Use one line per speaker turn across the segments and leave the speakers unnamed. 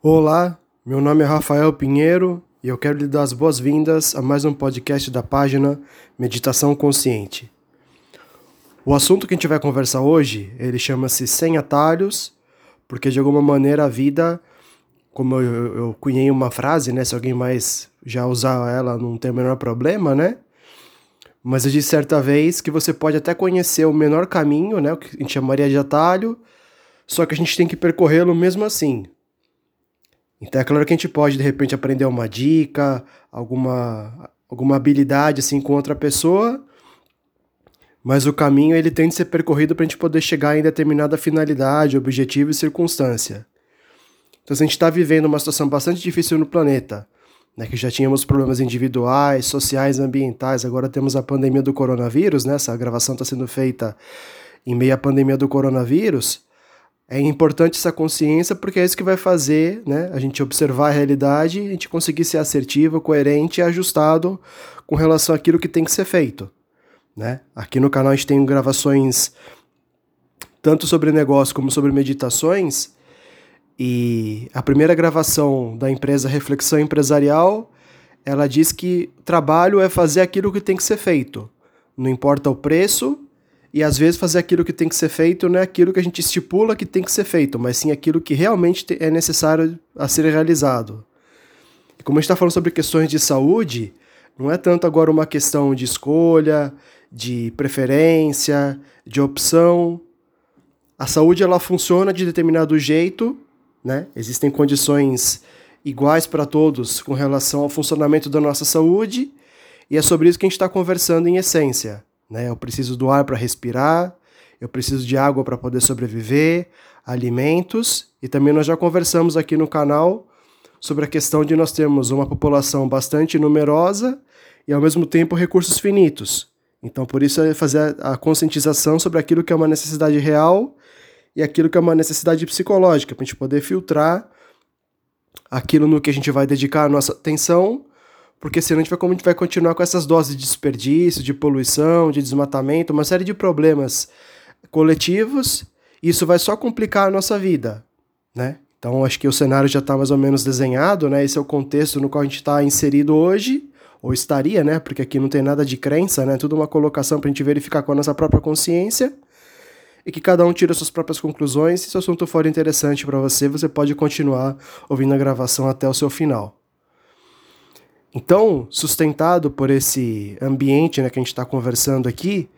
Olá, meu nome é Rafael Pinheiro e eu quero lhe dar as boas-vindas a mais um podcast da página Meditação Consciente. O assunto que a gente vai conversar hoje, ele chama-se Sem Atalhos, porque de alguma maneira a vida, como eu, eu cunhei uma frase, né, se alguém mais já usar ela não tem o menor problema, né? Mas eu disse certa vez que você pode até conhecer o menor caminho, né, o que a gente chamaria de atalho, só que a gente tem que percorrê-lo mesmo assim, então é claro que a gente pode de repente aprender uma dica, alguma alguma habilidade assim com outra pessoa, mas o caminho ele tem de ser percorrido para a gente poder chegar em determinada finalidade, objetivo e circunstância. Então se a gente está vivendo uma situação bastante difícil no planeta, né, que já tínhamos problemas individuais, sociais, ambientais, agora temos a pandemia do coronavírus, né, essa gravação está sendo feita em meio à pandemia do coronavírus, é importante essa consciência porque é isso que vai fazer né, a gente observar a realidade a gente conseguir ser assertivo, coerente e ajustado com relação àquilo que tem que ser feito. Né? Aqui no canal a gente tem gravações tanto sobre negócio como sobre meditações. E a primeira gravação da empresa Reflexão Empresarial, ela diz que trabalho é fazer aquilo que tem que ser feito. Não importa o preço, e às vezes fazer aquilo que tem que ser feito não é aquilo que a gente estipula que tem que ser feito, mas sim aquilo que realmente é necessário a ser realizado. E como a gente está falando sobre questões de saúde, não é tanto agora uma questão de escolha, de preferência, de opção. A saúde ela funciona de determinado jeito, né? Existem condições iguais para todos com relação ao funcionamento da nossa saúde, e é sobre isso que a gente está conversando em essência. Né? Eu preciso do ar para respirar, eu preciso de água para poder sobreviver, alimentos, e também nós já conversamos aqui no canal sobre a questão de nós termos uma população bastante numerosa e ao mesmo tempo recursos finitos. Então, por isso é fazer a conscientização sobre aquilo que é uma necessidade real e aquilo que é uma necessidade psicológica, para a gente poder filtrar aquilo no que a gente vai dedicar a nossa atenção porque senão a gente, vai, a gente vai continuar com essas doses de desperdício, de poluição, de desmatamento, uma série de problemas coletivos, e isso vai só complicar a nossa vida, né? Então, acho que o cenário já está mais ou menos desenhado, né? Esse é o contexto no qual a gente está inserido hoje, ou estaria, né? Porque aqui não tem nada de crença, né? Tudo uma colocação para a gente verificar com a nossa própria consciência e que cada um tira suas próprias conclusões. Se o assunto for interessante para você, você pode continuar ouvindo a gravação até o seu final. Então, sustentado por esse ambiente né, que a gente está conversando aqui,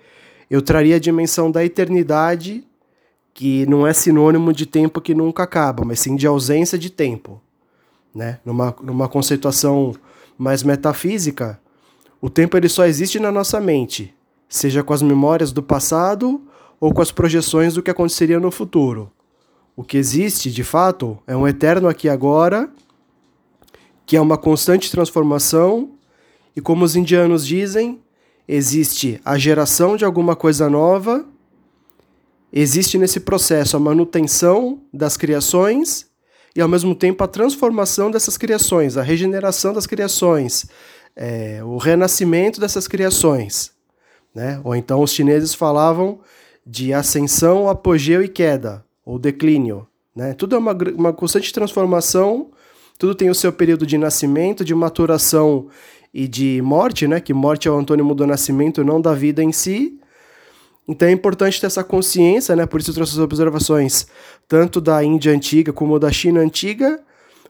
eu traria a dimensão da eternidade, que não é sinônimo de tempo que nunca acaba, mas sim de ausência de tempo. Né? Numa, numa conceituação mais metafísica, o tempo ele só existe na nossa mente, seja com as memórias do passado ou com as projeções do que aconteceria no futuro. O que existe, de fato, é um eterno aqui agora que é uma constante transformação, e como os indianos dizem, existe a geração de alguma coisa nova, existe nesse processo a manutenção das criações e ao mesmo tempo a transformação dessas criações, a regeneração das criações, é, o renascimento dessas criações. Né? Ou então os chineses falavam de ascensão, apogeu e queda, ou declínio. Né? Tudo é uma, uma constante transformação tudo tem o seu período de nascimento, de maturação e de morte, né? Que morte é o antônimo do nascimento, não da vida em si. Então é importante ter essa consciência, né? Por isso eu trouxe as observações tanto da Índia antiga como da China antiga,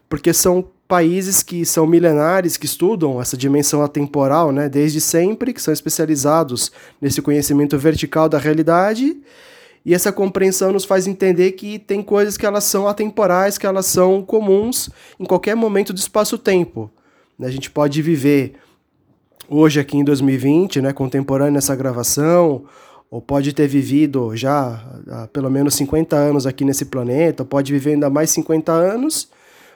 porque são países que são milenares, que estudam essa dimensão atemporal, né? Desde sempre, que são especializados nesse conhecimento vertical da realidade e essa compreensão nos faz entender que tem coisas que elas são atemporais, que elas são comuns em qualquer momento do espaço-tempo. A gente pode viver hoje aqui em 2020, né, contemporâneo nessa gravação, ou pode ter vivido já há pelo menos 50 anos aqui nesse planeta, ou pode viver ainda mais 50 anos,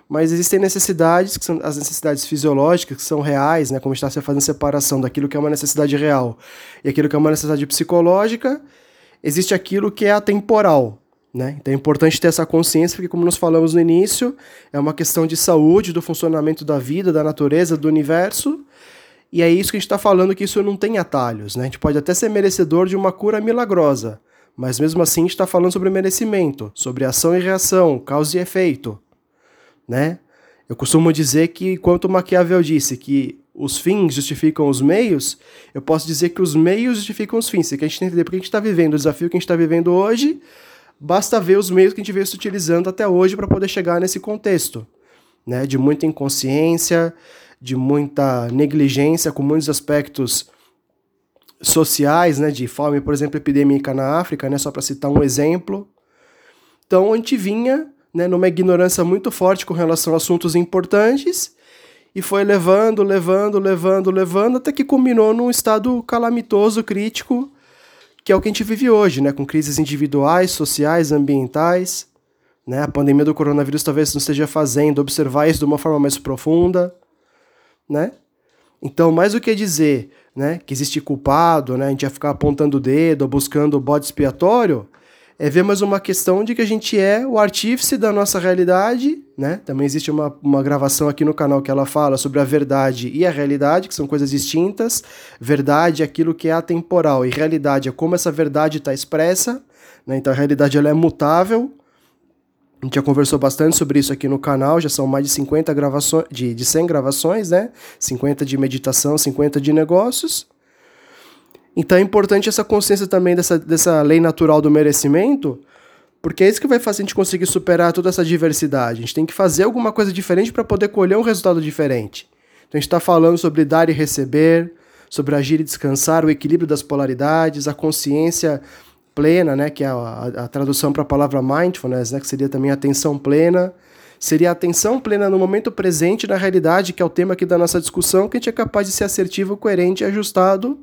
mas existem necessidades, que são as necessidades fisiológicas, que são reais, né, como está se fazendo separação daquilo que é uma necessidade real e aquilo que é uma necessidade psicológica, existe aquilo que é atemporal. Né? Então é importante ter essa consciência, porque, como nós falamos no início, é uma questão de saúde, do funcionamento da vida, da natureza, do universo. E é isso que a gente está falando, que isso não tem atalhos. Né? A gente pode até ser merecedor de uma cura milagrosa, mas mesmo assim a gente está falando sobre merecimento, sobre ação e reação, causa e efeito. né? Eu costumo dizer que, quanto Maquiavel disse que os fins justificam os meios, eu posso dizer que os meios justificam os fins. Se a gente entender por que a gente está vivendo o desafio que a gente está vivendo hoje, basta ver os meios que a gente veio se utilizando até hoje para poder chegar nesse contexto, né? De muita inconsciência, de muita negligência com muitos aspectos sociais, né? De fome, por exemplo, epidêmica na África, né? Só para citar um exemplo. Então, a gente vinha né, numa ignorância muito forte com relação a assuntos importantes e foi levando, levando, levando, levando, até que culminou num estado calamitoso, crítico, que é o que a gente vive hoje, né, com crises individuais, sociais, ambientais. Né, a pandemia do coronavírus talvez não esteja fazendo observar isso de uma forma mais profunda. Né? Então, mais do que dizer né, que existe culpado, né, a gente ia ficar apontando o dedo buscando o bode expiatório, é ver mais uma questão de que a gente é o artífice da nossa realidade, né? Também existe uma, uma gravação aqui no canal que ela fala sobre a verdade e a realidade, que são coisas distintas. Verdade é aquilo que é atemporal e realidade é como essa verdade está expressa, né? Então a realidade ela é mutável. A gente já conversou bastante sobre isso aqui no canal, já são mais de 50 gravações, de, de 100 gravações, né? 50 de meditação, 50 de negócios. Então é importante essa consciência também dessa, dessa lei natural do merecimento, porque é isso que vai fazer a gente conseguir superar toda essa diversidade. A gente tem que fazer alguma coisa diferente para poder colher um resultado diferente. Então a gente está falando sobre dar e receber, sobre agir e descansar, o equilíbrio das polaridades, a consciência plena, né, que é a, a, a tradução para a palavra mindfulness, né, que seria também atenção plena. Seria a atenção plena no momento presente, na realidade, que é o tema aqui da nossa discussão, que a gente é capaz de ser assertivo, coerente e ajustado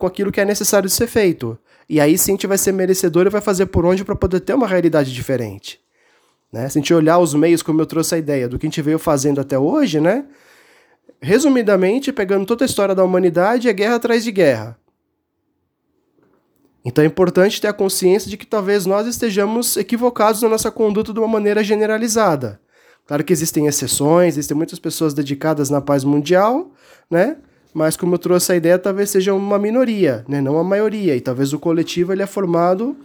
com aquilo que é necessário de ser feito. E aí sim a gente vai ser merecedor e vai fazer por onde para poder ter uma realidade diferente. Né? Se a gente olhar os meios, como eu trouxe a ideia, do que a gente veio fazendo até hoje, né? Resumidamente, pegando toda a história da humanidade, é guerra atrás de guerra. Então é importante ter a consciência de que talvez nós estejamos equivocados na nossa conduta de uma maneira generalizada. Claro que existem exceções, existem muitas pessoas dedicadas na paz mundial, né? Mas como eu trouxe a ideia, talvez seja uma minoria, né? não a maioria, e talvez o coletivo ele é formado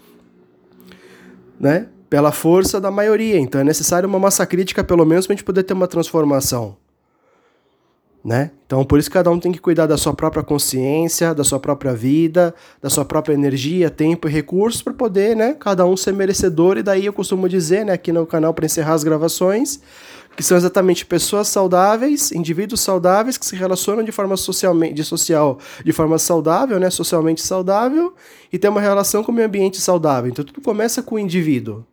né? pela força da maioria, então é necessário uma massa crítica pelo menos para a gente poder ter uma transformação. Né? Então, por isso cada um tem que cuidar da sua própria consciência, da sua própria vida, da sua própria energia, tempo e recursos para poder, né, cada um ser merecedor. E daí eu costumo dizer, né, aqui no canal para encerrar as gravações, que são exatamente pessoas saudáveis, indivíduos saudáveis que se relacionam de forma socialmente, de social, de forma saudável, né, socialmente saudável, e tem uma relação com o meio ambiente saudável. Então tudo começa com o indivíduo.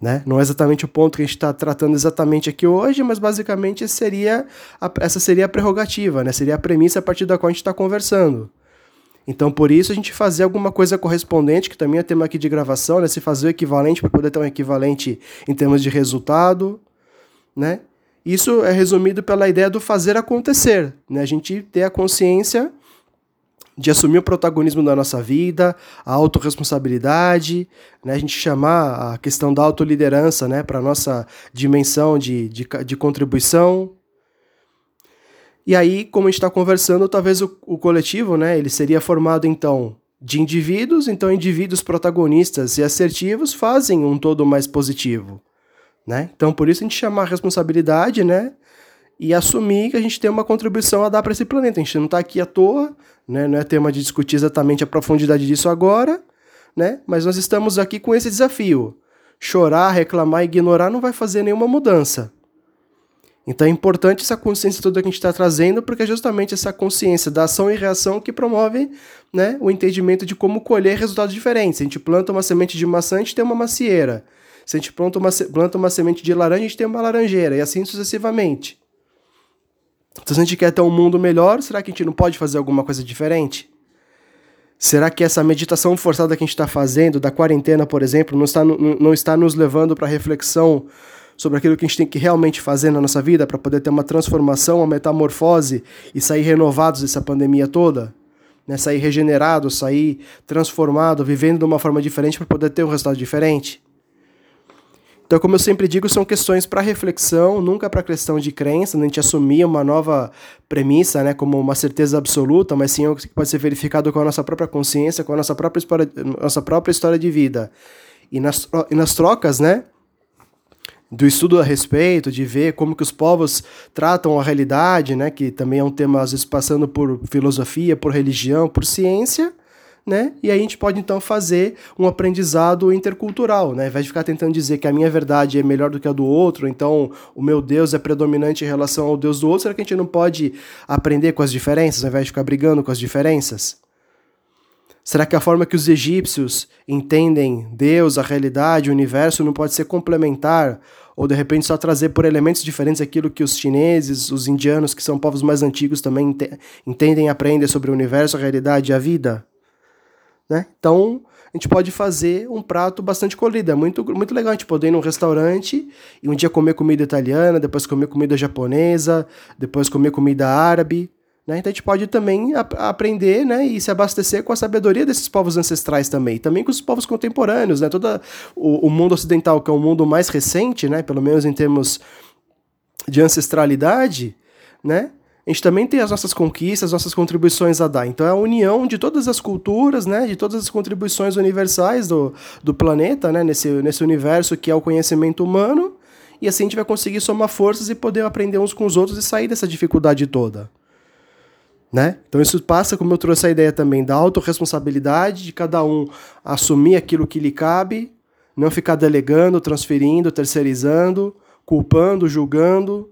Né? Não é exatamente o ponto que a gente está tratando exatamente aqui hoje, mas basicamente seria a, essa seria a prerrogativa, né? seria a premissa a partir da qual a gente está conversando. Então, por isso, a gente fazer alguma coisa correspondente, que também é tema aqui de gravação, né? se fazer o equivalente para poder ter um equivalente em termos de resultado, né? Isso é resumido pela ideia do fazer acontecer, né? A gente ter a consciência de assumir o protagonismo da nossa vida, a autorresponsabilidade, né? a gente chamar a questão da autoliderança né? para a nossa dimensão de, de, de, contribuição. E aí, como a gente está conversando, talvez o, o coletivo né? ele seria formado então de indivíduos, então indivíduos protagonistas e assertivos fazem um todo mais positivo. Né? Então, por isso a gente chama a responsabilidade, né? E assumir que a gente tem uma contribuição a dar para esse planeta. A gente não está aqui à toa, né? Não é tema de discutir exatamente a profundidade disso agora, né? Mas nós estamos aqui com esse desafio. Chorar, reclamar, ignorar não vai fazer nenhuma mudança. Então é importante essa consciência toda que a gente está trazendo, porque é justamente essa consciência da ação e reação que promove né, o entendimento de como colher resultados diferentes. A gente planta uma semente de maçã, a gente tem uma macieira. Se a gente planta uma, planta uma semente de laranja, a gente tem uma laranjeira, e assim sucessivamente. Então, se a gente quer ter um mundo melhor, será que a gente não pode fazer alguma coisa diferente? Será que essa meditação forçada que a gente está fazendo, da quarentena, por exemplo, não está, não está nos levando para reflexão sobre aquilo que a gente tem que realmente fazer na nossa vida para poder ter uma transformação, uma metamorfose e sair renovados dessa pandemia toda? Né? Sair regenerado, sair transformado, vivendo de uma forma diferente para poder ter um resultado diferente? Então, como eu sempre digo, são questões para reflexão, nunca para questão de crença, né? a gente assumir uma nova premissa, né, como uma certeza absoluta, mas sim algo que pode ser verificado com a nossa própria consciência, com a nossa própria história, nossa própria história de vida. E nas, e nas trocas, né, do estudo a respeito, de ver como que os povos tratam a realidade, né, que também é um tema às vezes passando por filosofia, por religião, por ciência, né? E aí a gente pode então fazer um aprendizado intercultural, né? Ao invés de ficar tentando dizer que a minha verdade é melhor do que a do outro, então o meu Deus é predominante em relação ao Deus do outro, será que a gente não pode aprender com as diferenças, ao invés de ficar brigando com as diferenças? Será que a forma que os egípcios entendem Deus, a realidade, o universo não pode ser complementar ou de repente só trazer por elementos diferentes aquilo que os chineses, os indianos, que são povos mais antigos também entendem e aprendem sobre o universo, a realidade e a vida? Né? Então, a gente pode fazer um prato bastante colorido. É muito, muito legal a gente poder ir num restaurante e um dia comer comida italiana, depois comer comida japonesa, depois comer comida árabe. Né? Então a gente pode também ap aprender né, e se abastecer com a sabedoria desses povos ancestrais também, também com os povos contemporâneos, né? todo o, o mundo ocidental, que é o mundo mais recente, né, pelo menos em termos de ancestralidade, né? A gente também tem as nossas conquistas, as nossas contribuições a dar. Então é a união de todas as culturas, né, de todas as contribuições universais do, do planeta, né, nesse, nesse universo que é o conhecimento humano, e assim a gente vai conseguir somar forças e poder aprender uns com os outros e sair dessa dificuldade toda. Né? Então isso passa, como eu trouxe a ideia também, da autorresponsabilidade de cada um assumir aquilo que lhe cabe, não ficar delegando, transferindo, terceirizando, culpando, julgando,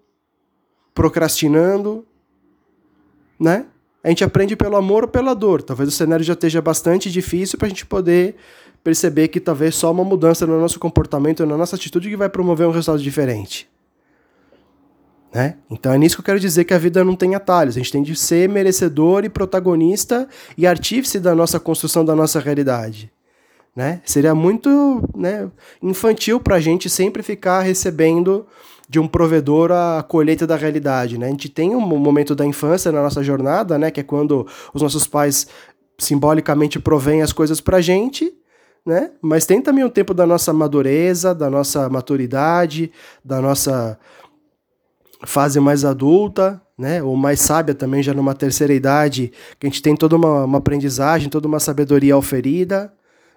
procrastinando, né? A gente aprende pelo amor ou pela dor. Talvez o cenário já esteja bastante difícil para a gente poder perceber que talvez só uma mudança no nosso comportamento, na nossa atitude, que vai promover um resultado diferente. Né? Então é nisso que eu quero dizer que a vida não tem atalhos. A gente tem de ser merecedor e protagonista e artífice da nossa construção da nossa realidade. Né? Seria muito né, infantil para a gente sempre ficar recebendo de um provedor a colheita da realidade. Né? A gente tem um momento da infância na nossa jornada, né, que é quando os nossos pais simbolicamente provêm as coisas para a gente, né? mas tem também um tempo da nossa madureza, da nossa maturidade, da nossa fase mais adulta, né, ou mais sábia também, já numa terceira idade, que a gente tem toda uma, uma aprendizagem, toda uma sabedoria oferida.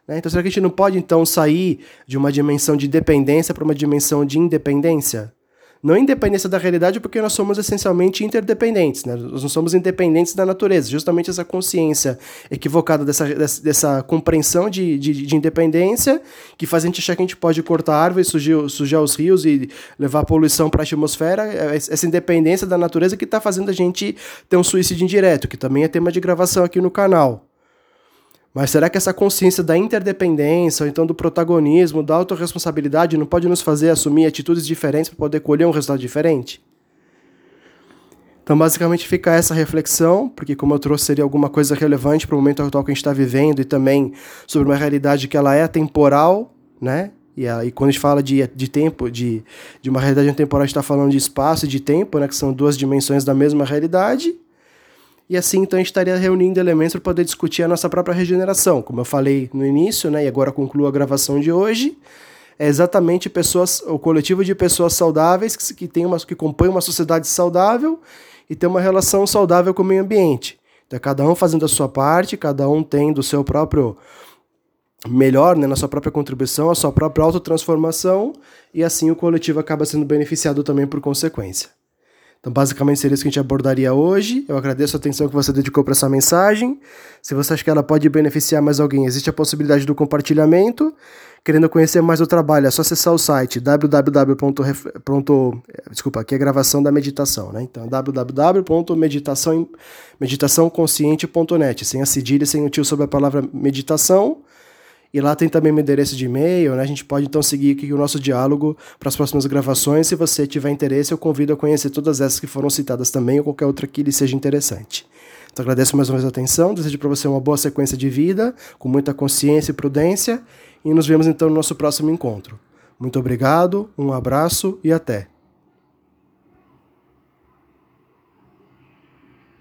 Né? Então, será que a gente não pode, então, sair de uma dimensão de dependência para uma dimensão de independência? Não independência da realidade, porque nós somos essencialmente interdependentes, né? Nós não somos independentes da natureza. Justamente essa consciência equivocada dessa, dessa, dessa compreensão de, de, de, independência que faz a gente achar que a gente pode cortar árvores, sujar, sujar os rios e levar poluição para a atmosfera. É essa independência da natureza que está fazendo a gente ter um suicídio indireto, que também é tema de gravação aqui no canal. Mas será que essa consciência da interdependência, ou então do protagonismo, da autorresponsabilidade, não pode nos fazer assumir atitudes diferentes para poder colher um resultado diferente? Então, basicamente, fica essa reflexão, porque, como eu trouxe, seria alguma coisa relevante para o momento atual que a gente está vivendo e também sobre uma realidade que ela é temporal, né? E, a, e quando a gente fala de, de tempo, de, de uma realidade temporal, a gente está falando de espaço e de tempo, né? Que são duas dimensões da mesma realidade. E assim, então, a gente estaria reunindo elementos para poder discutir a nossa própria regeneração. Como eu falei no início, né, e agora concluo a gravação de hoje, é exatamente pessoas, o coletivo de pessoas saudáveis que, que, tem uma, que compõem uma sociedade saudável e tem uma relação saudável com o meio ambiente. Então, é cada um fazendo a sua parte, cada um tendo o seu próprio melhor, né, na sua própria contribuição, a sua própria autotransformação, e assim o coletivo acaba sendo beneficiado também por consequência. Então, basicamente, seria isso que a gente abordaria hoje. Eu agradeço a atenção que você dedicou para essa mensagem. Se você acha que ela pode beneficiar mais alguém, existe a possibilidade do compartilhamento. Querendo conhecer mais o trabalho, é só acessar o site www. Desculpa, aqui é a gravação da meditação, né? Então, www.meditaçãoconsciente.net, sem a cedilha, sem o tio sobre a palavra meditação. E lá tem também meu endereço de e-mail, né? A gente pode então seguir aqui o nosso diálogo para as próximas gravações. Se você tiver interesse, eu convido a conhecer todas essas que foram citadas também ou qualquer outra que lhe seja interessante. Então agradeço mais uma vez a atenção, desejo para você uma boa sequência de vida, com muita consciência e prudência, e nos vemos então no nosso próximo encontro. Muito obrigado, um abraço e até!